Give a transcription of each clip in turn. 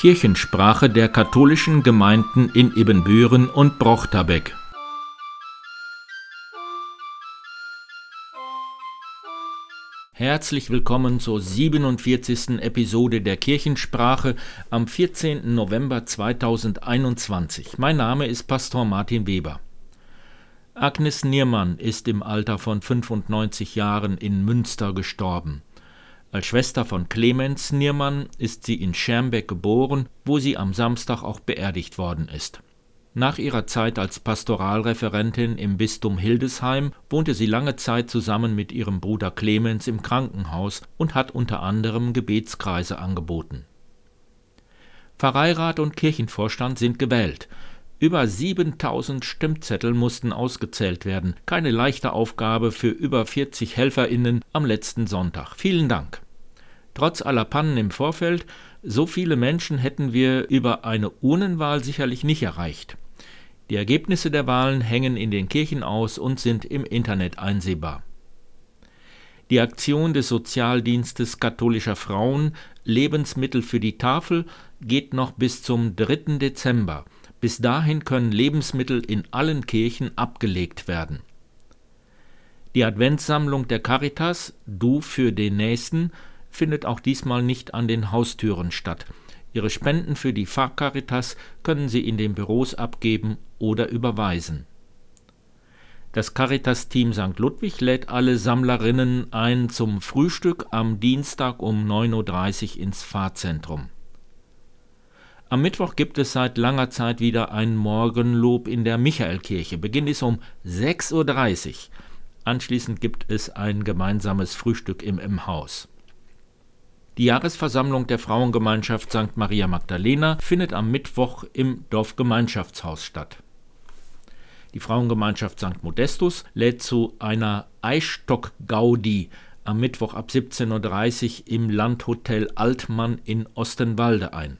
Kirchensprache der katholischen Gemeinden in Ibbenbüren und Brochterbeck. Herzlich willkommen zur 47. Episode der Kirchensprache am 14. November 2021. Mein Name ist Pastor Martin Weber. Agnes Niermann ist im Alter von 95 Jahren in Münster gestorben. Als Schwester von Clemens Niermann ist sie in Schermbeck geboren, wo sie am Samstag auch beerdigt worden ist. Nach ihrer Zeit als Pastoralreferentin im Bistum Hildesheim wohnte sie lange Zeit zusammen mit ihrem Bruder Clemens im Krankenhaus und hat unter anderem Gebetskreise angeboten. Pfarreirat und Kirchenvorstand sind gewählt. Über 7000 Stimmzettel mussten ausgezählt werden. Keine leichte Aufgabe für über 40 HelferInnen am letzten Sonntag. Vielen Dank. Trotz aller Pannen im Vorfeld, so viele Menschen hätten wir über eine Urnenwahl sicherlich nicht erreicht. Die Ergebnisse der Wahlen hängen in den Kirchen aus und sind im Internet einsehbar. Die Aktion des Sozialdienstes katholischer Frauen Lebensmittel für die Tafel geht noch bis zum 3. Dezember. Bis dahin können Lebensmittel in allen Kirchen abgelegt werden. Die Adventssammlung der Caritas Du für den Nächsten findet auch diesmal nicht an den Haustüren statt. Ihre Spenden für die Pfarrcaritas können Sie in den Büros abgeben oder überweisen. Das Caritas-Team St. Ludwig lädt alle Sammlerinnen ein zum Frühstück am Dienstag um 9.30 Uhr ins Pfarrzentrum. Am Mittwoch gibt es seit langer Zeit wieder ein Morgenlob in der Michaelkirche. Beginn ist um 6.30 Uhr. Anschließend gibt es ein gemeinsames Frühstück im M-Haus. Die Jahresversammlung der Frauengemeinschaft St. Maria Magdalena findet am Mittwoch im Dorfgemeinschaftshaus statt. Die Frauengemeinschaft St. Modestus lädt zu einer Eisstock-Gaudi am Mittwoch ab 17.30 Uhr im Landhotel Altmann in Ostenwalde ein.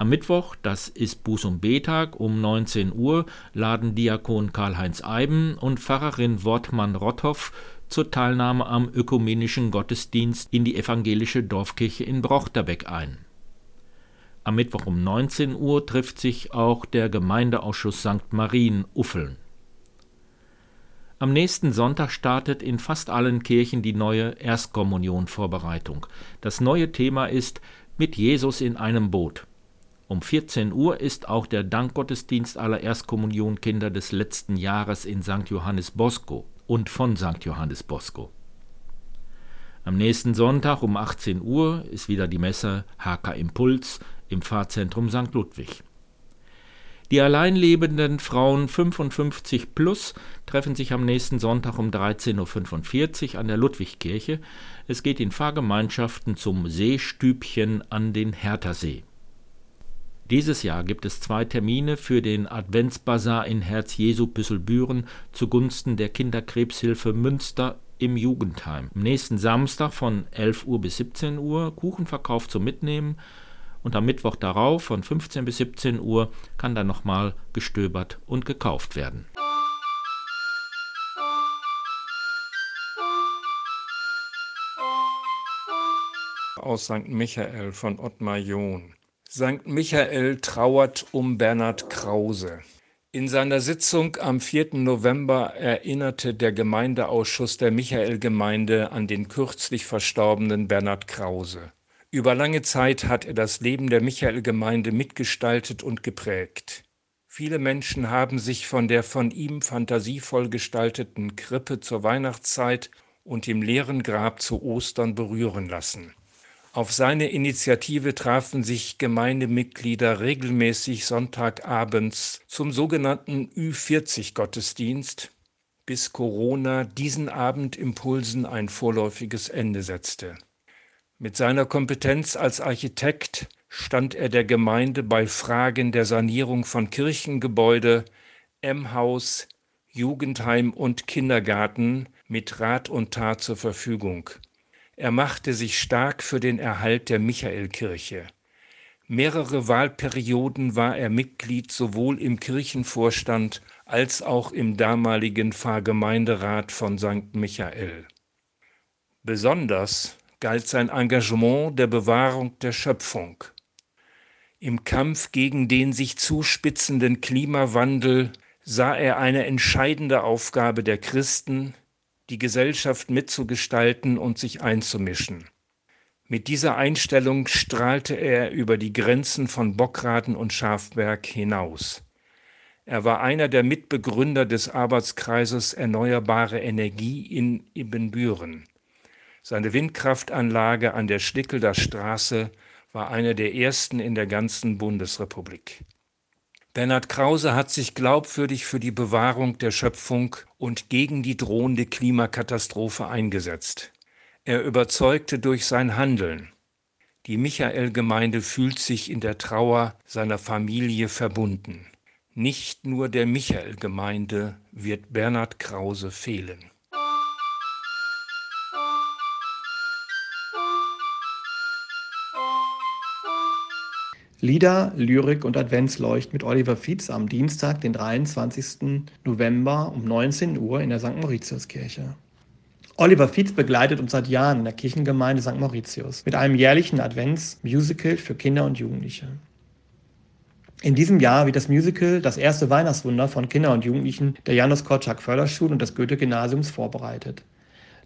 Am Mittwoch, das ist Buß- und Betag, um 19 Uhr laden Diakon Karl-Heinz Eiben und Pfarrerin Wortmann Rotthoff zur Teilnahme am ökumenischen Gottesdienst in die evangelische Dorfkirche in Brochterbeck ein. Am Mittwoch um 19 Uhr trifft sich auch der Gemeindeausschuss St. Marien Uffeln. Am nächsten Sonntag startet in fast allen Kirchen die neue Erstkommunion-Vorbereitung. Das neue Thema ist Mit Jesus in einem Boot. Um 14 Uhr ist auch der Dankgottesdienst aller Erstkommunionkinder des letzten Jahres in St. Johannes Bosco und von St. Johannes Bosco. Am nächsten Sonntag um 18 Uhr ist wieder die Messe HK Impuls im Pfarrzentrum St. Ludwig. Die alleinlebenden Frauen 55 plus treffen sich am nächsten Sonntag um 13.45 Uhr an der Ludwigkirche. Es geht in Fahrgemeinschaften zum Seestübchen an den Herthersee. Dieses Jahr gibt es zwei Termine für den Adventsbasar in Herz-Jesu-Püsselbüren zugunsten der Kinderkrebshilfe Münster im Jugendheim. Am nächsten Samstag von 11 Uhr bis 17 Uhr Kuchenverkauf zum Mitnehmen und am Mittwoch darauf von 15 bis 17 Uhr kann dann nochmal gestöbert und gekauft werden. Aus St. Michael von Ottmar John. St. Michael trauert um Bernhard Krause. In seiner Sitzung am 4. November erinnerte der Gemeindeausschuss der Michaelgemeinde an den kürzlich verstorbenen Bernhard Krause. Über lange Zeit hat er das Leben der Michaelgemeinde mitgestaltet und geprägt. Viele Menschen haben sich von der von ihm fantasievoll gestalteten Krippe zur Weihnachtszeit und dem leeren Grab zu Ostern berühren lassen. Auf seine Initiative trafen sich Gemeindemitglieder regelmäßig Sonntagabends zum sogenannten Ü40-Gottesdienst, bis Corona diesen Abendimpulsen ein vorläufiges Ende setzte. Mit seiner Kompetenz als Architekt stand er der Gemeinde bei Fragen der Sanierung von Kirchengebäude, M-Haus, Jugendheim und Kindergarten mit Rat und Tat zur Verfügung. Er machte sich stark für den Erhalt der Michaelkirche. Mehrere Wahlperioden war er Mitglied sowohl im Kirchenvorstand als auch im damaligen Pfarrgemeinderat von St. Michael. Besonders galt sein Engagement der Bewahrung der Schöpfung. Im Kampf gegen den sich zuspitzenden Klimawandel sah er eine entscheidende Aufgabe der Christen, die Gesellschaft mitzugestalten und sich einzumischen. Mit dieser Einstellung strahlte er über die Grenzen von Bockraten und Schafberg hinaus. Er war einer der Mitbegründer des Arbeitskreises Erneuerbare Energie in Ibbenbüren. Seine Windkraftanlage an der Schlickelder Straße war eine der ersten in der ganzen Bundesrepublik. Bernhard Krause hat sich glaubwürdig für die Bewahrung der Schöpfung und gegen die drohende Klimakatastrophe eingesetzt. Er überzeugte durch sein Handeln. Die Michael-Gemeinde fühlt sich in der Trauer seiner Familie verbunden. Nicht nur der Michael-Gemeinde wird Bernhard Krause fehlen. Lieder, Lyrik und Adventsleucht mit Oliver Fietz am Dienstag, den 23. November um 19 Uhr in der St. Mauritiuskirche. Oliver Fietz begleitet uns seit Jahren in der Kirchengemeinde St. Mauritius mit einem jährlichen Adventsmusical für Kinder und Jugendliche. In diesem Jahr wird das Musical Das erste Weihnachtswunder von Kindern und Jugendlichen der Janusz Korczak Förderschule und des Goethe-Gymnasiums vorbereitet.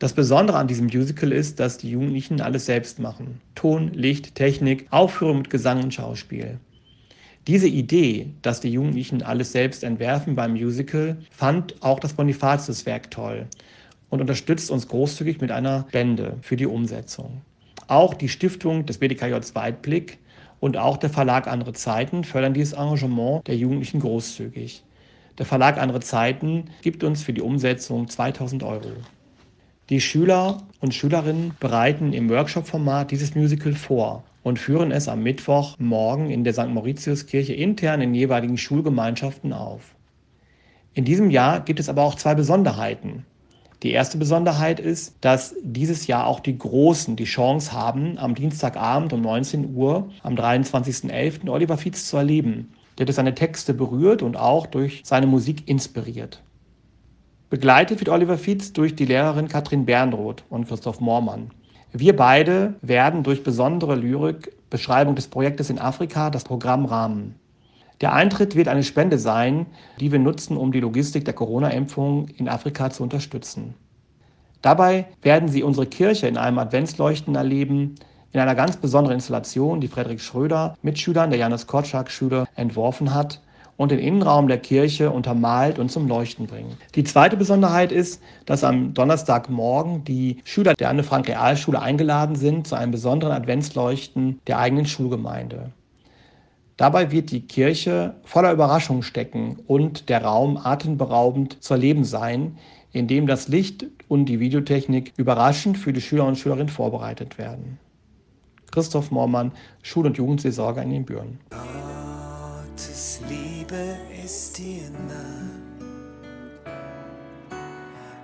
Das Besondere an diesem Musical ist, dass die Jugendlichen alles selbst machen. Ton, Licht, Technik, Aufführung mit Gesang und Schauspiel. Diese Idee, dass die Jugendlichen alles selbst entwerfen beim Musical, fand auch das Bonifatius-Werk toll und unterstützt uns großzügig mit einer Spende für die Umsetzung. Auch die Stiftung des BDKJ Weitblick und auch der Verlag Andere Zeiten fördern dieses Engagement der Jugendlichen großzügig. Der Verlag Andere Zeiten gibt uns für die Umsetzung 2000 Euro. Die Schüler und Schülerinnen bereiten im Workshop-Format dieses Musical vor und führen es am Mittwochmorgen in der St. Mauritiuskirche intern in jeweiligen Schulgemeinschaften auf. In diesem Jahr gibt es aber auch zwei Besonderheiten. Die erste Besonderheit ist, dass dieses Jahr auch die Großen die Chance haben, am Dienstagabend um 19 Uhr am 23.11. Oliver Fietz zu erleben, der durch seine Texte berührt und auch durch seine Musik inspiriert. Begleitet wird Oliver Fietz durch die Lehrerin Katrin Bernroth und Christoph Moormann. Wir beide werden durch besondere Lyrik, Beschreibung des Projektes in Afrika, das Programm rahmen. Der Eintritt wird eine Spende sein, die wir nutzen, um die Logistik der Corona-Impfung in Afrika zu unterstützen. Dabei werden Sie unsere Kirche in einem Adventsleuchten erleben, in einer ganz besonderen Installation, die Frederik Schröder mit Schülern der Janis Korczak-Schule entworfen hat und den Innenraum der Kirche untermalt und zum Leuchten bringen. Die zweite Besonderheit ist, dass am Donnerstagmorgen die Schüler der Anne-Frank-Realschule eingeladen sind zu einem besonderen Adventsleuchten der eigenen Schulgemeinde. Dabei wird die Kirche voller Überraschungen stecken und der Raum atemberaubend zu erleben sein, in dem das Licht und die Videotechnik überraschend für die Schüler und Schülerinnen vorbereitet werden. Christoph Mormann, Schul- und Jugendseelsorger in den Büren. Liebe ist dir nah,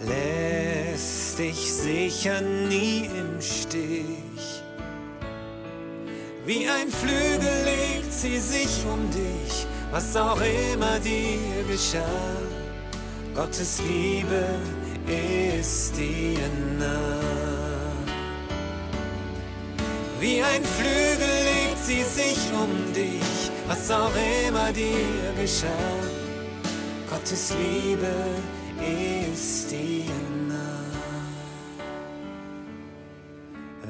lässt dich sicher nie im Stich. Wie ein Flügel legt sie sich um dich, was auch immer dir geschah. Gottes Liebe ist dir nah. Wie ein Flügel legt sie sich um dich was auch immer dir geschah. Gottes Liebe ist dir nah.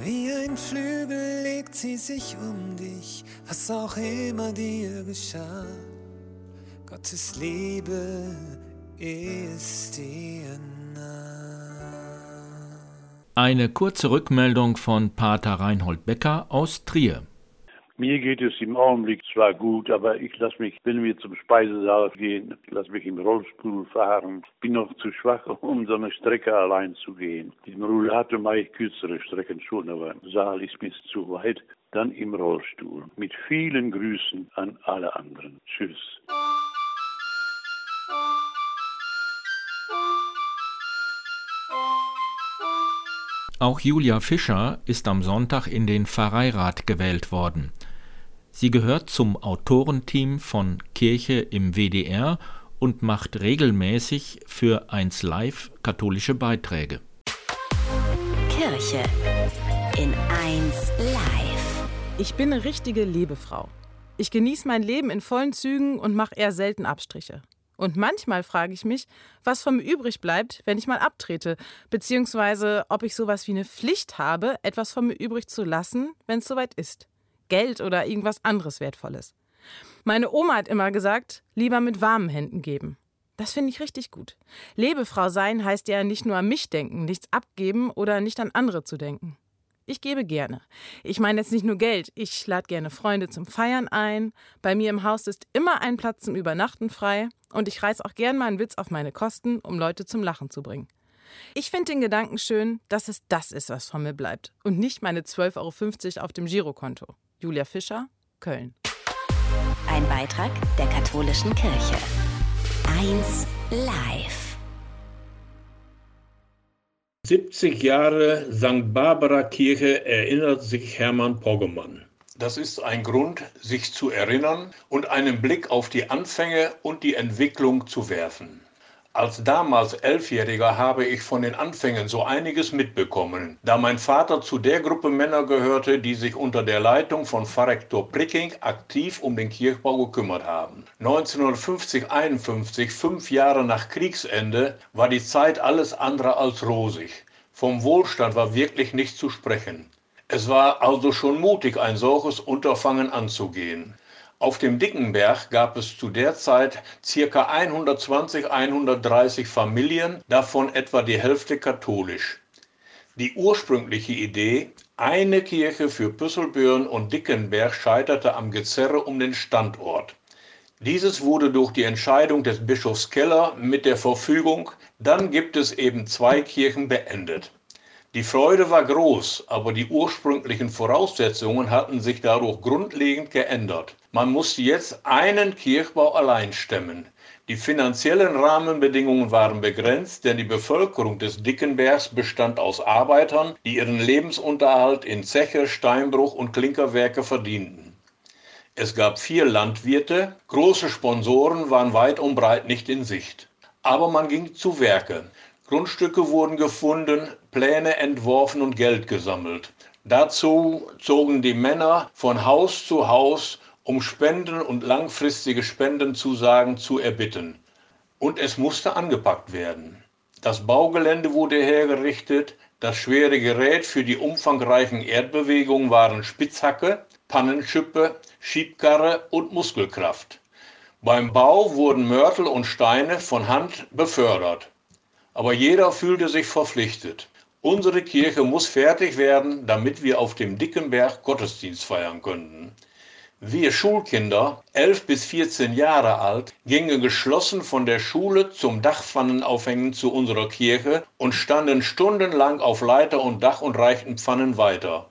Wie ein Flügel legt sie sich um dich, was auch immer dir geschah. Gottes Liebe ist dir nah. Eine kurze Rückmeldung von Pater Reinhold Becker aus Trier. Mir geht es im Augenblick zwar gut, aber ich lasse mich, wenn wir zum Speisesaal gehen, lasse mich im Rollstuhl fahren. Bin noch zu schwach, um so eine Strecke allein zu gehen. Im Rollator mache ich kürzere Strecken schon, aber Saal ist mir zu weit. Dann im Rollstuhl. Mit vielen Grüßen an alle anderen. Tschüss. Auch Julia Fischer ist am Sonntag in den Pfarreirat gewählt worden. Sie gehört zum Autorenteam von Kirche im WDR und macht regelmäßig für 1 Live katholische Beiträge. Kirche in 1 Live. Ich bin eine richtige Liebefrau. Ich genieße mein Leben in vollen Zügen und mache eher selten Abstriche. Und manchmal frage ich mich, was von mir übrig bleibt, wenn ich mal abtrete, beziehungsweise ob ich sowas wie eine Pflicht habe, etwas von mir übrig zu lassen, wenn es soweit ist. Geld oder irgendwas anderes Wertvolles. Meine Oma hat immer gesagt, lieber mit warmen Händen geben. Das finde ich richtig gut. Lebefrau sein heißt ja nicht nur an mich denken, nichts abgeben oder nicht an andere zu denken. Ich gebe gerne. Ich meine jetzt nicht nur Geld, ich lade gerne Freunde zum Feiern ein. Bei mir im Haus ist immer ein Platz zum Übernachten frei und ich reiß auch gern mal einen Witz auf meine Kosten, um Leute zum Lachen zu bringen. Ich finde den Gedanken schön, dass es das ist, was von mir bleibt und nicht meine 12,50 Euro auf dem Girokonto. Julia Fischer, Köln. Ein Beitrag der katholischen Kirche. 1 Live. 70 Jahre St. Barbara Kirche erinnert sich Hermann Poggemann. Das ist ein Grund, sich zu erinnern und einen Blick auf die Anfänge und die Entwicklung zu werfen. Als damals Elfjähriger habe ich von den Anfängen so einiges mitbekommen, da mein Vater zu der Gruppe Männer gehörte, die sich unter der Leitung von Pfarrektor Pricking aktiv um den Kirchbau gekümmert haben. 1950-51, fünf Jahre nach Kriegsende, war die Zeit alles andere als rosig. Vom Wohlstand war wirklich nicht zu sprechen. Es war also schon mutig, ein solches Unterfangen anzugehen. Auf dem Dickenberg gab es zu der Zeit ca. 120, 130 Familien, davon etwa die Hälfte katholisch. Die ursprüngliche Idee, eine Kirche für Püsselbüren und Dickenberg scheiterte am Gezerre um den Standort. Dieses wurde durch die Entscheidung des Bischofs Keller mit der Verfügung, dann gibt es eben zwei Kirchen beendet. Die Freude war groß, aber die ursprünglichen Voraussetzungen hatten sich dadurch grundlegend geändert. Man musste jetzt einen Kirchbau allein stemmen. Die finanziellen Rahmenbedingungen waren begrenzt, denn die Bevölkerung des Dickenbergs bestand aus Arbeitern, die ihren Lebensunterhalt in Zeche, Steinbruch und Klinkerwerke verdienten. Es gab vier Landwirte, große Sponsoren waren weit und breit nicht in Sicht. Aber man ging zu Werke. Grundstücke wurden gefunden, Pläne entworfen und Geld gesammelt. Dazu zogen die Männer von Haus zu Haus, um Spenden und langfristige Spendenzusagen zu erbitten. Und es musste angepackt werden. Das Baugelände wurde hergerichtet, das schwere Gerät für die umfangreichen Erdbewegungen waren Spitzhacke, Pannenschippe, Schiebkarre und Muskelkraft. Beim Bau wurden Mörtel und Steine von Hand befördert. Aber jeder fühlte sich verpflichtet. Unsere Kirche muss fertig werden, damit wir auf dem dicken Berg Gottesdienst feiern könnten. Wir Schulkinder, 11 bis 14 Jahre alt, gingen geschlossen von der Schule zum Dachpfannenaufhängen zu unserer Kirche und standen stundenlang auf Leiter und Dach und reichten Pfannen weiter.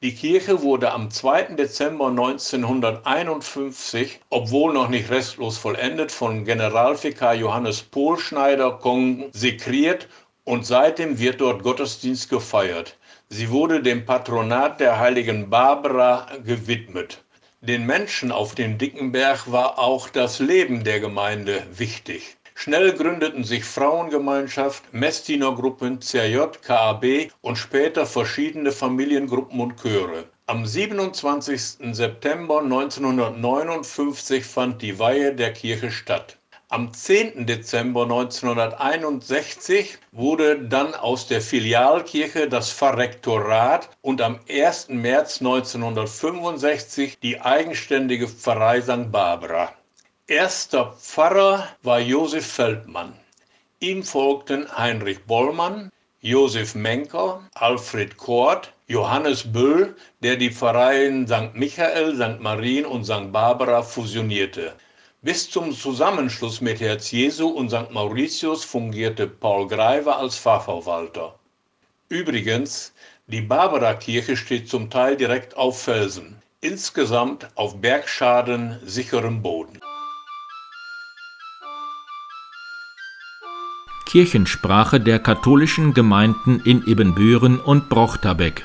Die Kirche wurde am 2. Dezember 1951, obwohl noch nicht restlos vollendet, von Generalvikar Johannes Pohlschneider konsekriert und seitdem wird dort Gottesdienst gefeiert. Sie wurde dem Patronat der heiligen Barbara gewidmet. Den Menschen auf dem Dickenberg war auch das Leben der Gemeinde wichtig. Schnell gründeten sich Frauengemeinschaft, Messdienergruppen, CRJ, KAB und später verschiedene Familiengruppen und Chöre. Am 27. September 1959 fand die Weihe der Kirche statt. Am 10. Dezember 1961 wurde dann aus der Filialkirche das Pfarrektorat und am 1. März 1965 die eigenständige Pfarrei St. Barbara. Erster Pfarrer war Josef Feldmann. Ihm folgten Heinrich Bollmann, Josef Menker, Alfred Kort, Johannes Böll, der die Pfarreien St. Michael, St. Marien und St. Barbara fusionierte. Bis zum Zusammenschluss mit Herz Jesu und St. Mauritius fungierte Paul Greiver als Pfarrverwalter. Übrigens, die Barbara-Kirche steht zum Teil direkt auf Felsen, insgesamt auf Bergschaden sicherem Boden. Kirchensprache der katholischen Gemeinden in Ebenbüren und Brochterbeck